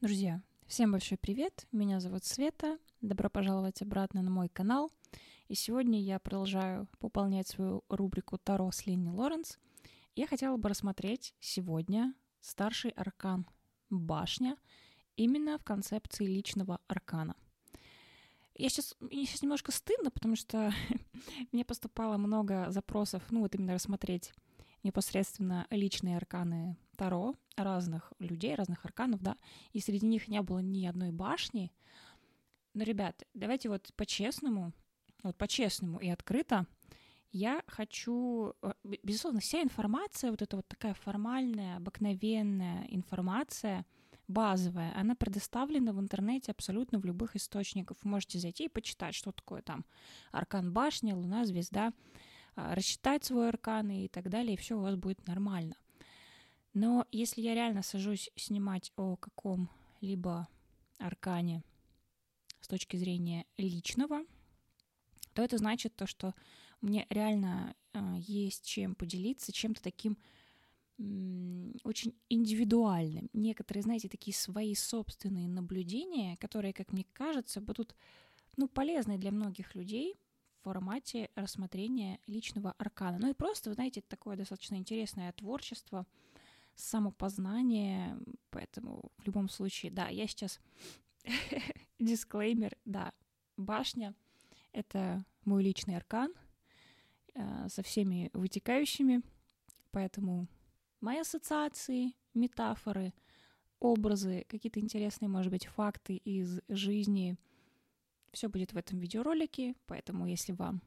Друзья, всем большой привет! Меня зовут Света. Добро пожаловать обратно на мой канал. И сегодня я продолжаю пополнять свою рубрику Таро с Ленни Лоренс. Я хотела бы рассмотреть сегодня старший аркан Башня именно в концепции личного аркана. Я сейчас, мне сейчас немножко стыдно, потому что мне поступало много запросов, ну вот именно рассмотреть непосредственно личные арканы Таро разных людей, разных арканов, да, и среди них не было ни одной башни. Но, ребят, давайте вот по-честному, вот по-честному и открыто, я хочу, э, безусловно, вся информация, вот эта вот такая формальная, обыкновенная информация, базовая, она предоставлена в интернете абсолютно в любых источниках. Вы можете зайти и почитать, что такое там аркан башня, луна, звезда, а, рассчитать свой аркан и так далее, и все у вас будет нормально. Но если я реально сажусь снимать о каком-либо аркане с точки зрения личного, то это значит то, что мне реально э, есть чем поделиться, чем-то таким очень индивидуальным. Некоторые, знаете, такие свои собственные наблюдения, которые, как мне кажется, будут ну, полезны для многих людей — формате рассмотрения личного аркана. Ну и просто, вы знаете, такое достаточно интересное творчество, самопознание, поэтому в любом случае, да, я сейчас дисклеймер, да, башня — это мой личный аркан э, со всеми вытекающими, поэтому мои ассоциации, метафоры, образы, какие-то интересные, может быть, факты из жизни — все будет в этом видеоролике, поэтому если вам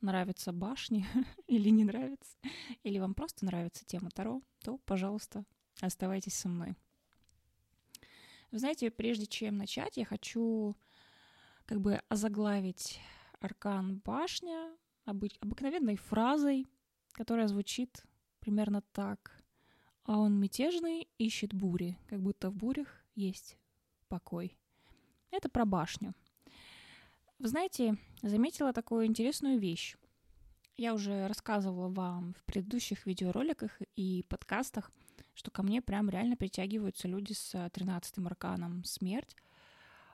нравятся башни или не нравится, или вам просто нравится тема Таро, то, пожалуйста, оставайтесь со мной. Вы знаете, прежде чем начать, я хочу как бы озаглавить аркан башня обы- обыкновенной фразой, которая звучит примерно так. А он мятежный, ищет бури, как будто в бурях есть покой. Это про башню. Вы знаете, заметила такую интересную вещь. Я уже рассказывала вам в предыдущих видеороликах и подкастах, что ко мне прям реально притягиваются люди с 13-м арканом «Смерть».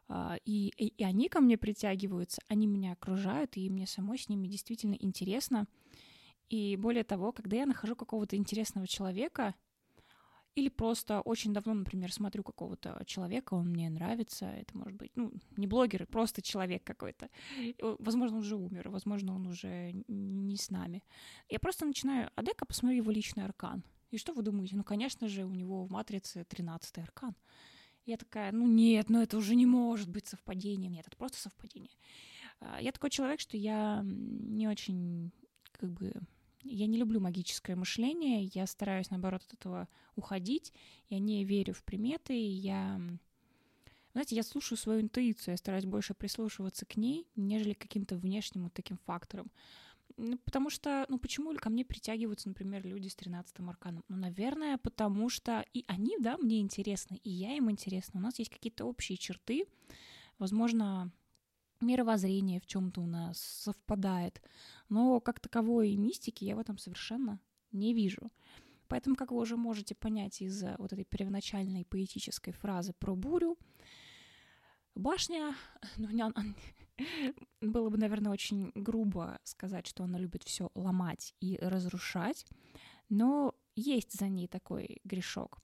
А, и, и, и они ко мне притягиваются, они меня окружают, и мне самой с ними действительно интересно. И более того, когда я нахожу какого-то интересного человека, или просто очень давно, например, смотрю какого-то человека, он мне нравится, это может быть, ну, не блогер, просто человек какой-то. Возможно, он уже умер, возможно, он уже не с нами. Я просто начинаю, а дай-ка посмотрю его личный аркан. И что вы думаете? Ну, конечно же, у него в матрице 13 аркан. Я такая, ну нет, ну это уже не может быть совпадением. Нет, это просто совпадение. А, я такой человек, что я не очень как бы я не люблю магическое мышление, я стараюсь, наоборот, от этого уходить, я не верю в приметы, я... Знаете, я слушаю свою интуицию, я стараюсь больше прислушиваться к ней, нежели к каким-то внешним вот таким факторам. Ну, потому что, ну, почему ко мне притягиваются, например, люди с 13-м арканом? Ну, наверное, потому что и они, да, мне интересны, и я им интересна. У нас есть какие-то общие черты, возможно, мировоззрение в чем-то у нас совпадает, но как таковой мистики я в этом совершенно не вижу. Поэтому, как вы уже можете понять из вот этой первоначальной поэтической фразы про бурю, башня, ну, не, было бы, наверное, очень грубо сказать, что она любит все ломать и разрушать, но есть за ней такой грешок.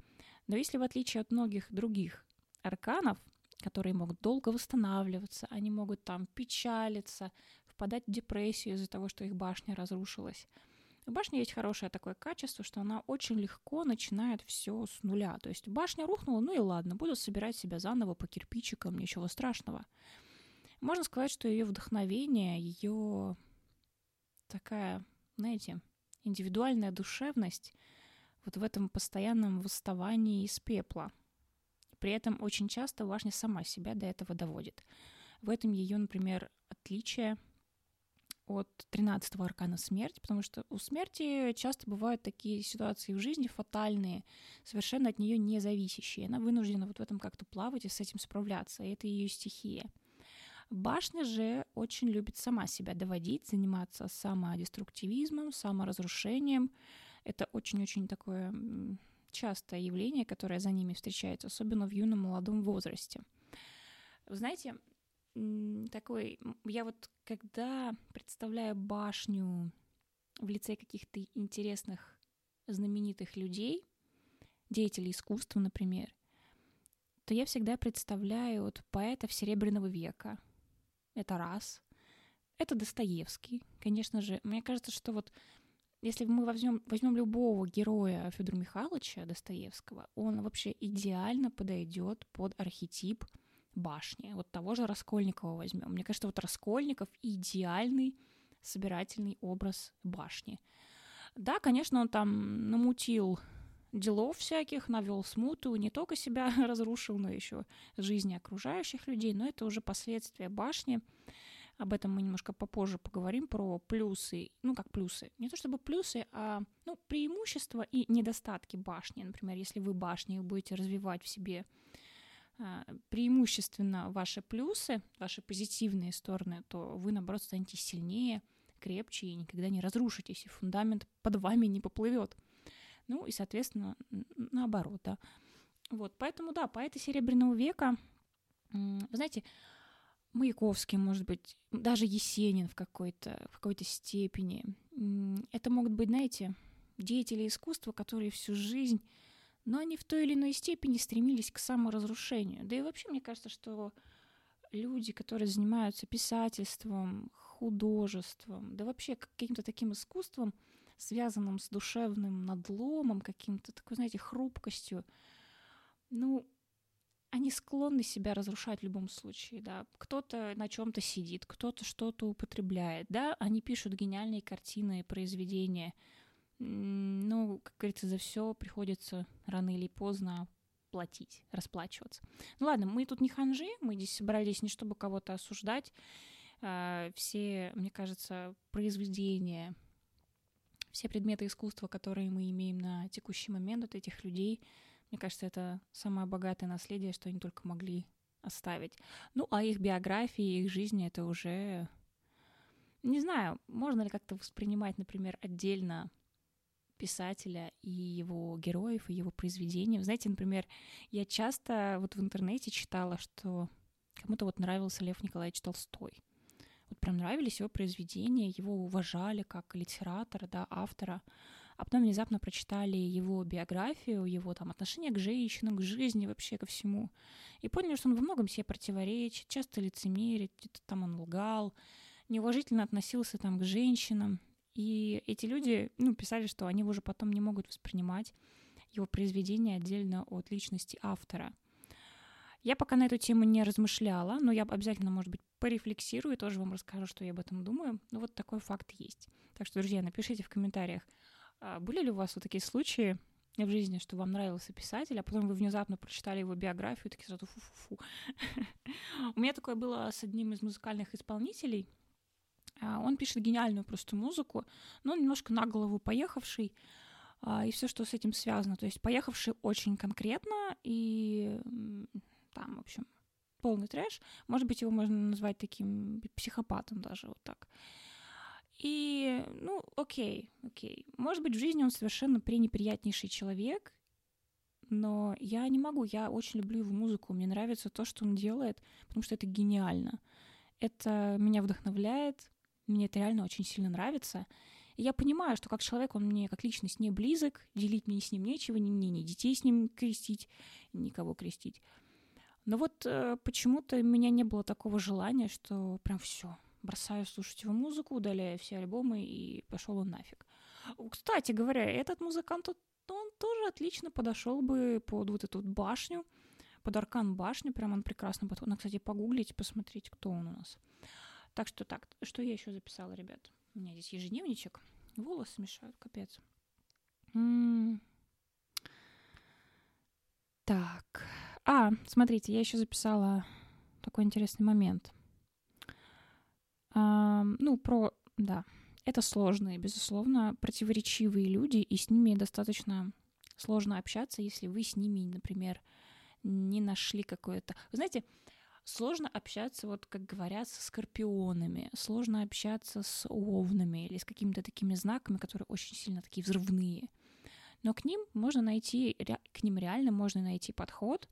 Но если в отличие от многих других арканов, которые могут долго восстанавливаться, они могут там печалиться, впадать в депрессию из-за того, что их башня разрушилась. У башни есть хорошее такое качество, что она очень легко начинает все с нуля. То есть башня рухнула, ну и ладно, буду собирать себя заново по кирпичикам, ничего страшного. Можно сказать, что ее вдохновение, ее такая, знаете, индивидуальная душевность вот в этом постоянном восставании из пепла – при этом очень часто башня сама себя до этого доводит. В этом ее, например, отличие от 13-го аркана смерть, потому что у смерти часто бывают такие ситуации в жизни фатальные, совершенно от нее не зависящие. Она вынуждена вот в этом как-то плавать и с этим справляться, и это ее стихия. Башня же очень любит сама себя доводить, заниматься самодеструктивизмом, саморазрушением. Это очень-очень такое частое явление, которое за ними встречается, особенно в юном молодом возрасте. Вы знаете, такой, я вот когда представляю башню в лице каких-то интересных, знаменитых людей, деятелей искусства, например, то я всегда представляю вот поэтов Серебряного века. Это раз. Это Достоевский, конечно же. Мне кажется, что вот если мы возьмем, возьмем любого героя Федора Михайловича Достоевского, он вообще идеально подойдет под архетип башни. Вот того же Раскольникова возьмем. Мне кажется, вот Раскольников идеальный собирательный образ башни. Да, конечно, он там намутил делов всяких, навел смуту, не только себя разрушил, но еще жизни окружающих людей, но это уже последствия башни. Об этом мы немножко попозже поговорим, про плюсы, ну как плюсы, не то чтобы плюсы, а ну, преимущества и недостатки башни. Например, если вы башни будете развивать в себе а, преимущественно ваши плюсы, ваши позитивные стороны, то вы, наоборот, станете сильнее, крепче и никогда не разрушитесь, и фундамент под вами не поплывет. Ну и, соответственно, наоборот, да. Вот, поэтому, да, поэты Серебряного века, вы знаете, Маяковский, может быть, даже Есенин в какой-то в какой-то степени. Это могут быть, знаете, деятели искусства, которые всю жизнь, но они в той или иной степени стремились к саморазрушению. Да и вообще, мне кажется, что люди, которые занимаются писательством, художеством, да вообще каким-то таким искусством, связанным с душевным надломом, каким-то такой, знаете, хрупкостью, ну, они склонны себя разрушать в любом случае, да. Кто-то на чем-то сидит, кто-то что-то употребляет, да. Они пишут гениальные картины, произведения. Ну, как говорится, за все приходится рано или поздно платить, расплачиваться. Ну ладно, мы тут не ханжи, мы здесь собрались не чтобы кого-то осуждать. А, все, мне кажется, произведения, все предметы искусства, которые мы имеем на текущий момент от этих людей, мне кажется, это самое богатое наследие, что они только могли оставить. Ну, а их биографии, их жизни — это уже... Не знаю, можно ли как-то воспринимать, например, отдельно писателя и его героев, и его произведения. Знаете, например, я часто вот в интернете читала, что кому-то вот нравился Лев Николаевич Толстой. Вот прям нравились его произведения, его уважали как литератора, да, автора а потом внезапно прочитали его биографию, его там отношение к женщинам, к жизни, вообще ко всему, и поняли, что он во многом себе противоречит, часто лицемерит, где-то там он лгал, неуважительно относился там к женщинам, и эти люди, ну, писали, что они уже потом не могут воспринимать его произведения отдельно от личности автора. Я пока на эту тему не размышляла, но я обязательно, может быть, порефлексирую и тоже вам расскажу, что я об этом думаю. Но вот такой факт есть. Так что, друзья, напишите в комментариях, были ли у вас вот такие случаи в жизни, что вам нравился писатель, а потом вы внезапно прочитали его биографию и такие сразу фу-фу-фу. У меня такое было с одним из музыкальных исполнителей. А, он пишет гениальную просто музыку, но немножко на голову поехавший, а, и все, что с этим связано. То есть поехавший очень конкретно, и там, в общем, полный трэш. Может быть, его можно назвать таким психопатом даже вот так. И, ну, окей, окей. Может быть, в жизни он совершенно пренеприятнейший человек, но я не могу, я очень люблю его музыку, мне нравится то, что он делает, потому что это гениально. Это меня вдохновляет, мне это реально очень сильно нравится. И я понимаю, что как человек он мне как личность не близок, делить мне с ним нечего, ни мне, ни детей с ним крестить, никого крестить. Но вот э, почему-то у меня не было такого желания, что прям все, бросаю слушать его музыку, удаляю все альбомы и пошел он нафиг. Кстати говоря, этот музыкант, он тоже отлично подошел бы под вот эту башню, под аркан башню, прям он прекрасно подходит. Надо, кстати, погуглить, посмотреть, кто он у нас. Так что так, что я еще записала, ребят? У меня здесь ежедневничек. Волосы мешают, капец. М-м. Так. А, смотрите, я еще записала такой интересный момент. Ну, про... Да, это сложные, безусловно, противоречивые люди, и с ними достаточно сложно общаться, если вы с ними, например, не нашли какое-то... Вы знаете, сложно общаться, вот как говорят, с скорпионами, сложно общаться с овнами или с какими-то такими знаками, которые очень сильно такие взрывные. Но к ним можно найти, к ним реально можно найти подход,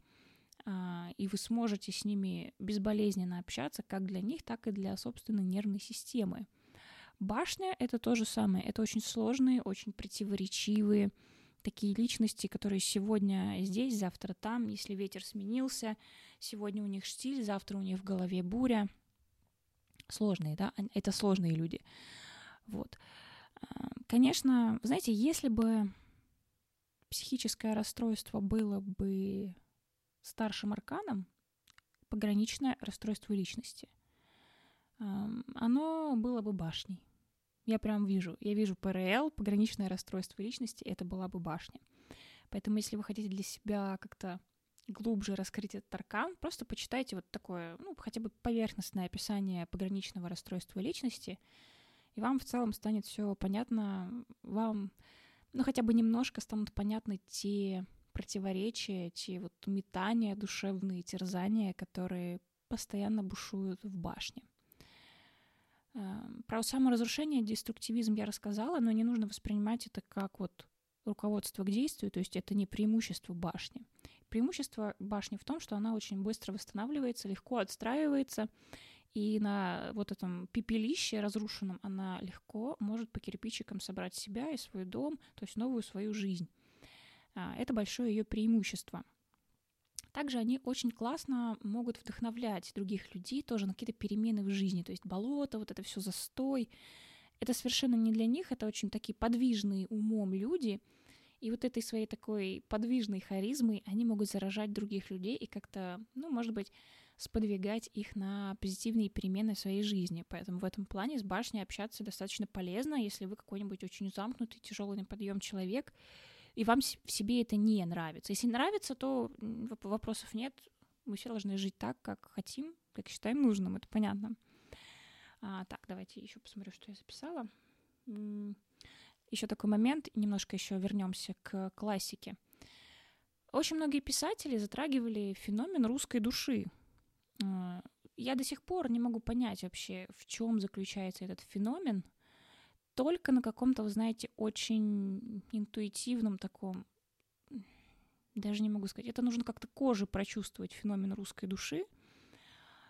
и вы сможете с ними безболезненно общаться как для них, так и для собственной нервной системы. Башня — это то же самое. Это очень сложные, очень противоречивые такие личности, которые сегодня здесь, завтра там, если ветер сменился, сегодня у них штиль, завтра у них в голове буря. Сложные, да? Это сложные люди. Вот. А, конечно, знаете, если бы психическое расстройство было бы старшим арканом, пограничное расстройство личности, оно было бы башней. Я прям вижу. Я вижу ПРЛ, пограничное расстройство личности, это была бы башня. Поэтому, если вы хотите для себя как-то глубже раскрыть этот аркан, просто почитайте вот такое, ну, хотя бы поверхностное описание пограничного расстройства личности, и вам в целом станет все понятно, вам, ну, хотя бы немножко станут понятны те противоречия, те вот метания душевные, терзания, которые постоянно бушуют в башне. Эм, про саморазрушение, деструктивизм я рассказала, но не нужно воспринимать это как вот руководство к действию, то есть это не преимущество башни. Преимущество башни в том, что она очень быстро восстанавливается, легко отстраивается, и на вот этом пепелище разрушенном она легко может по кирпичикам собрать себя и свой дом, то есть новую свою жизнь. А, это большое ее преимущество – также они очень классно могут вдохновлять других людей тоже на какие-то перемены в жизни. То есть болото, вот это все застой. Это совершенно не для них, это очень такие подвижные умом люди. И вот этой своей такой подвижной харизмой они могут заражать других людей и как-то, ну, может быть, сподвигать их на позитивные перемены в своей жизни. Поэтому в этом плане с башней общаться достаточно полезно, если вы какой-нибудь очень замкнутый, тяжелый на подъем человек, и вам в себе это не нравится. Если нравится, то вопросов нет. Мы все должны жить так, как хотим, как считаем нужным, это понятно. А, так, давайте еще посмотрю, что я записала. Еще такой момент, немножко еще вернемся к классике. Очень многие писатели затрагивали феномен русской души. А, я до сих пор не могу понять вообще, в чем заключается этот феномен – только на каком-то, вы знаете, очень интуитивном таком, даже не могу сказать, это нужно как-то кожей прочувствовать феномен русской души.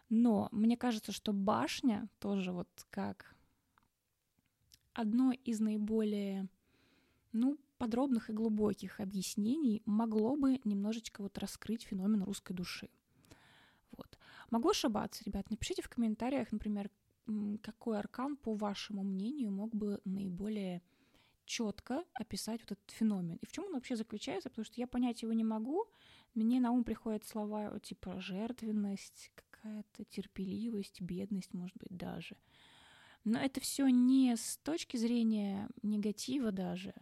Но мне кажется, что башня тоже вот как одно из наиболее, ну, подробных и глубоких объяснений могло бы немножечко вот раскрыть феномен русской души. Вот. Могу ошибаться, ребят, напишите в комментариях, например, какой аркан, по вашему мнению, мог бы наиболее четко описать вот этот феномен. И в чем он вообще заключается, потому что я понять его не могу. Мне на ум приходят слова типа жертвенность, какая-то терпеливость, бедность, может быть, даже. Но это все не с точки зрения негатива даже.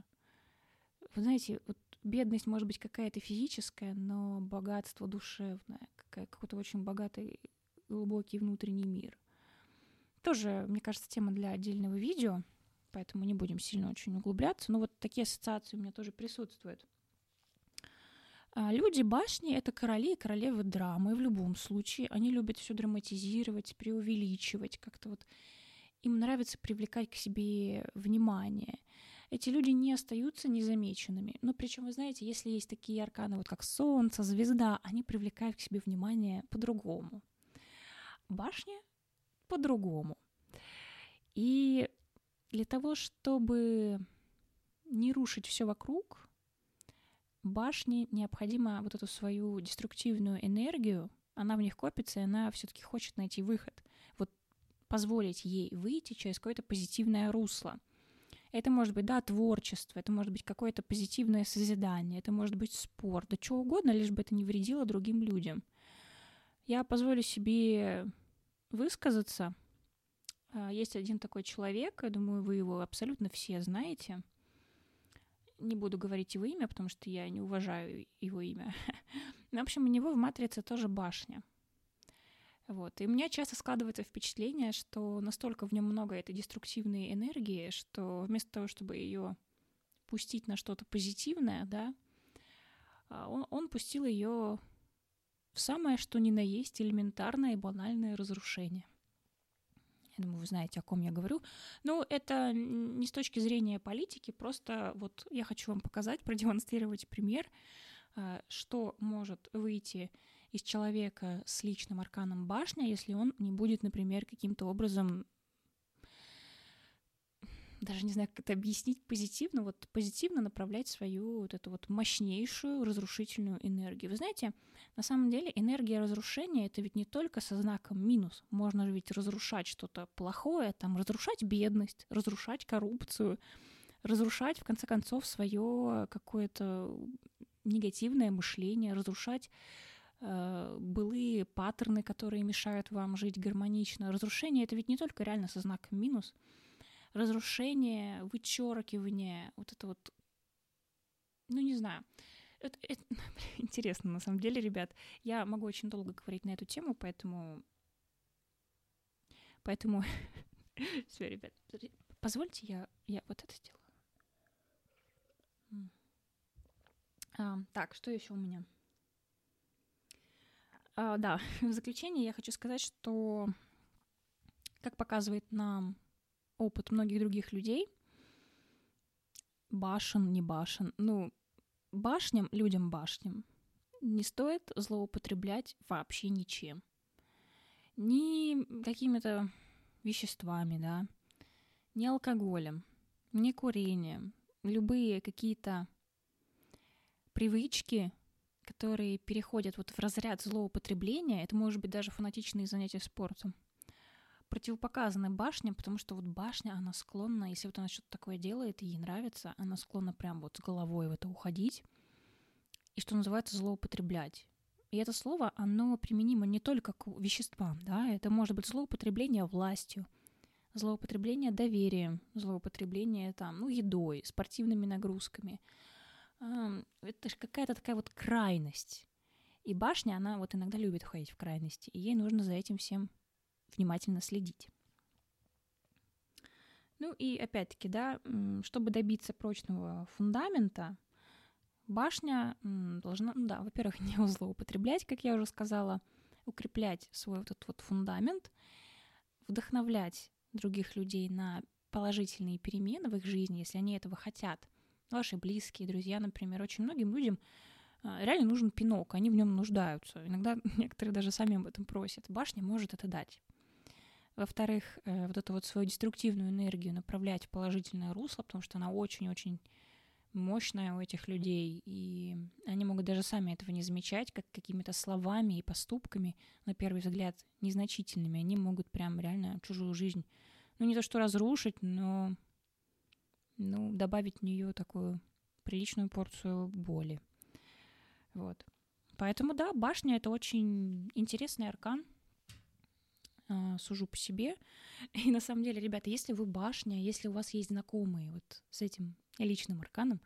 Вы знаете, вот бедность может быть какая-то физическая, но богатство душевное, какой-то очень богатый глубокий внутренний мир. Тоже, мне кажется, тема для отдельного видео, поэтому не будем сильно очень углубляться. Но вот такие ассоциации у меня тоже присутствуют. А, люди башни — это короли и королевы драмы в любом случае. Они любят все драматизировать, преувеличивать, как-то вот им нравится привлекать к себе внимание. Эти люди не остаются незамеченными. Но причем, вы знаете, если есть такие арканы, вот как Солнце, Звезда, они привлекают к себе внимание по-другому. Башня по-другому. И для того, чтобы не рушить все вокруг, башне необходимо вот эту свою деструктивную энергию, она в них копится, и она все-таки хочет найти выход. Вот позволить ей выйти через какое-то позитивное русло. Это может быть, да, творчество, это может быть какое-то позитивное созидание, это может быть спорт, да что угодно, лишь бы это не вредило другим людям. Я позволю себе высказаться. А, есть один такой человек, я думаю, вы его абсолютно все знаете. Не буду говорить его имя, потому что я не уважаю его имя. Но, в общем, у него в матрице тоже башня. Вот. И у меня часто складывается впечатление, что настолько в нем много этой деструктивной энергии, что вместо того, чтобы ее пустить на что-то позитивное, да, а, он, он пустил ее в самое что ни на есть элементарное и банальное разрушение. Я думаю, вы знаете, о ком я говорю. Ну, это не с точки зрения политики, просто вот я хочу вам показать, продемонстрировать пример, а, что может выйти из человека с личным арканом башня, если он не будет, например, каким-то образом даже не знаю, как это объяснить позитивно, вот позитивно направлять свою вот эту вот мощнейшую разрушительную энергию. Вы знаете, на самом деле энергия разрушения — это ведь не только со знаком минус. Можно же ведь разрушать что-то плохое, там, разрушать бедность, разрушать коррупцию, разрушать, в конце концов, свое какое-то негативное мышление, разрушать э, былые паттерны, которые мешают вам жить гармонично. Разрушение — это ведь не только реально со знаком минус — разрушение, вычеркивание, вот это вот, ну не знаю. Это, это, интересно, на самом деле, ребят. Я могу очень долго говорить на эту тему, поэтому... Поэтому... Все, ребят, позвольте я, я вот это сделаю. А, так, что еще у меня? А, да, в заключение я хочу сказать, что, как показывает нам опыт многих других людей, башен, не башен, ну, башням, людям башням, не стоит злоупотреблять вообще ничем. Ни какими-то веществами, да, ни алкоголем, ни курением. Любые какие-то привычки, которые переходят вот в разряд злоупотребления, это может быть даже фанатичные занятия спортом – противопоказаны башня, потому что вот башня, она склонна, если вот она что-то такое делает и ей нравится, она склонна прям вот с головой в это уходить и, что называется, злоупотреблять. И это слово, оно применимо не только к веществам, да, это может быть злоупотребление властью, злоупотребление доверием, злоупотребление там, ну, едой, спортивными нагрузками. Это же какая-то такая вот крайность. И башня, она вот иногда любит ходить в крайности, и ей нужно за этим всем внимательно следить. Ну и опять-таки, да, чтобы добиться прочного фундамента, башня должна, ну да, во-первых, не злоупотреблять, как я уже сказала, укреплять свой вот этот вот фундамент, вдохновлять других людей на положительные перемены в их жизни, если они этого хотят. Ваши близкие, друзья, например, очень многим людям а, реально нужен пинок, они в нем нуждаются. Иногда некоторые даже сами об этом просят. Башня может это дать. Во-вторых, э, вот эту вот свою деструктивную энергию направлять в положительное русло, потому что она очень-очень мощная у этих людей, и они могут даже сами этого не замечать, как какими-то словами и поступками, на первый взгляд, незначительными, они могут прям реально чужую жизнь, ну не то что разрушить, но ну, добавить в нее такую приличную порцию боли. Вот. Поэтому, да, башня — это очень интересный аркан — сужу по себе. И на самом деле, ребята, если вы башня, если у вас есть знакомые вот с этим личным арканом,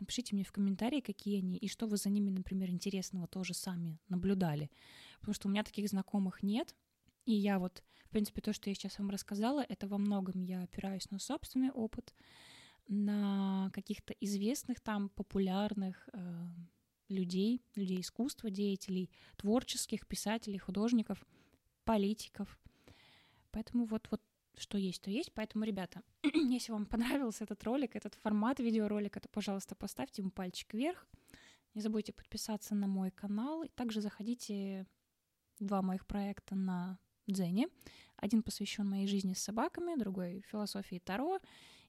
напишите мне в комментарии, какие они, и что вы за ними, например, интересного тоже сами наблюдали. Потому что у меня таких знакомых нет, и я вот, в принципе, то, что я сейчас вам рассказала, это во многом я опираюсь на собственный опыт, на каких-то известных там популярных э, людей, людей искусства, деятелей, творческих, писателей, художников, политиков, Поэтому вот, вот что есть, то есть. Поэтому, ребята, если вам понравился этот ролик, этот формат видеоролика, то, пожалуйста, поставьте ему пальчик вверх. Не забудьте подписаться на мой канал. И также заходите два моих проекта на Дзене. Один посвящен моей жизни с собаками, другой философии Таро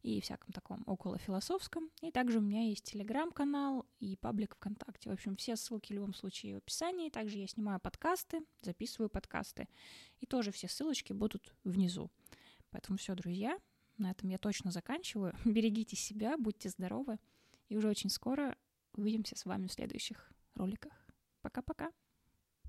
и всяком таком около философском. И также у меня есть телеграм-канал и паблик ВКонтакте. В общем, все ссылки в любом случае в описании. Также я снимаю подкасты, записываю подкасты. И тоже все ссылочки будут внизу. Поэтому все, друзья, на этом я точно заканчиваю. Берегите себя, будьте здоровы. И уже очень скоро увидимся с вами в следующих роликах. Пока-пока.